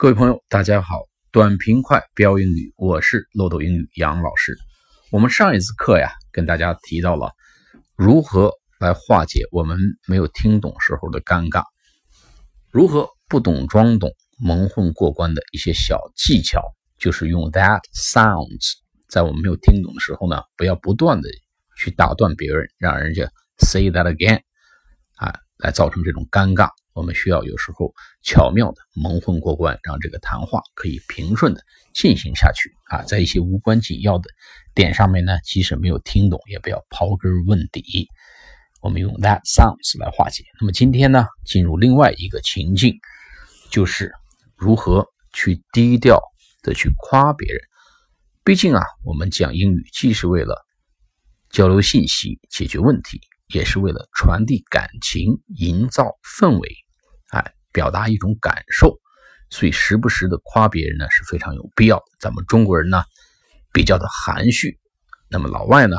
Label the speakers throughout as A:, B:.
A: 各位朋友，大家好！短平快标英语，我是漏斗英语杨老师。我们上一次课呀，跟大家提到了如何来化解我们没有听懂时候的尴尬，如何不懂装懂、蒙混过关的一些小技巧，就是用 that sounds，在我们没有听懂的时候呢，不要不断的去打断别人，让人家 say that again，啊，来造成这种尴尬。我们需要有时候巧妙的蒙混过关，让这个谈话可以平顺的进行下去啊。在一些无关紧要的点上面呢，即使没有听懂，也不要刨根问底。我们用 that sounds 来化解。那么今天呢，进入另外一个情境，就是如何去低调的去夸别人。毕竟啊，我们讲英语既是为了交流信息、解决问题。也是为了传递感情、营造氛围，哎，表达一种感受，所以时不时的夸别人呢是非常有必要的。咱们中国人呢比较的含蓄，那么老外呢，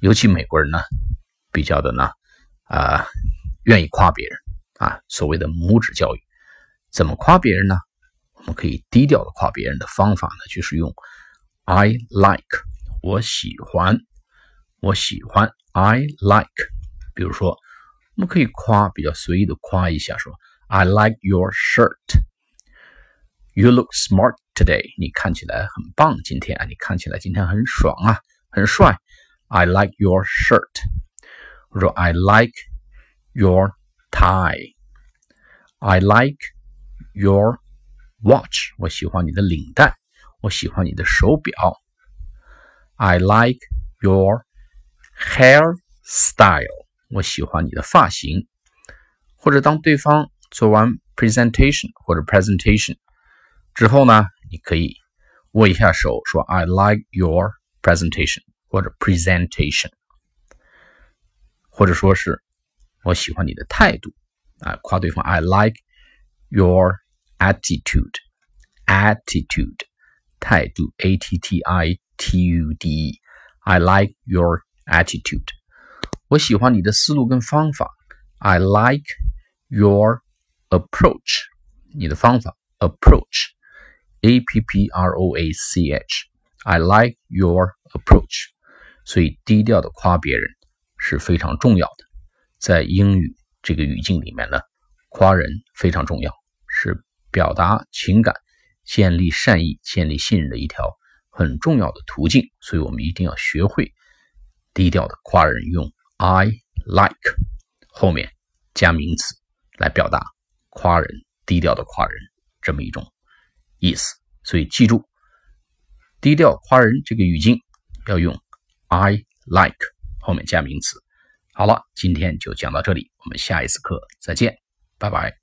A: 尤其美国人呢比较的呢啊愿意夸别人啊，所谓的拇指教育，怎么夸别人呢？我们可以低调的夸别人的方法呢，就是用 I like，我喜欢，我喜欢。I like，比如说，我们可以夸，比较随意的夸一下，说 I like your shirt. You look smart today. 你看起来很棒，今天啊，你看起来今天很爽啊，很帅。I like your shirt. 或者 I like your tie. I like your watch. 我喜欢你的领带，我喜欢你的手表。I like your Hairstyle，我喜欢你的发型。或者当对方 做完 presentation 或者 presentation 之后呢，你可以握一下手，说 I like your presentation 或者 presentation，或者说是我喜欢你的态度啊，夸对方 I like your attitude，attitude 态度 a t t i t u d e，I like your Attitude，我喜欢你的思路跟方法。I like your approach，你的方法。Approach，A P P R O A C H，I like your approach。所以低调的夸别人是非常重要的，在英语这个语境里面呢，夸人非常重要，是表达情感、建立善意、建立信任的一条很重要的途径。所以我们一定要学会。低调的夸人用 I like 后面加名词来表达夸人低调的夸人这么一种意思，所以记住低调夸人这个语境要用 I like 后面加名词。好了，今天就讲到这里，我们下一次课再见，拜拜。